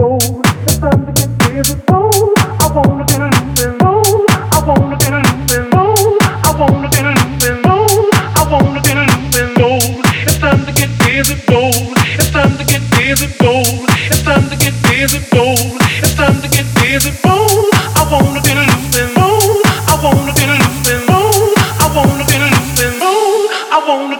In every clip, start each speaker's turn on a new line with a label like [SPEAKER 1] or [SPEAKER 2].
[SPEAKER 1] I wanna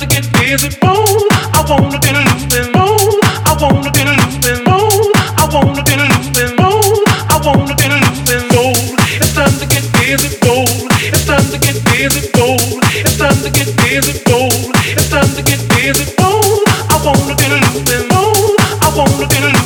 [SPEAKER 1] I wanna get loose and roll. I wanna get loose.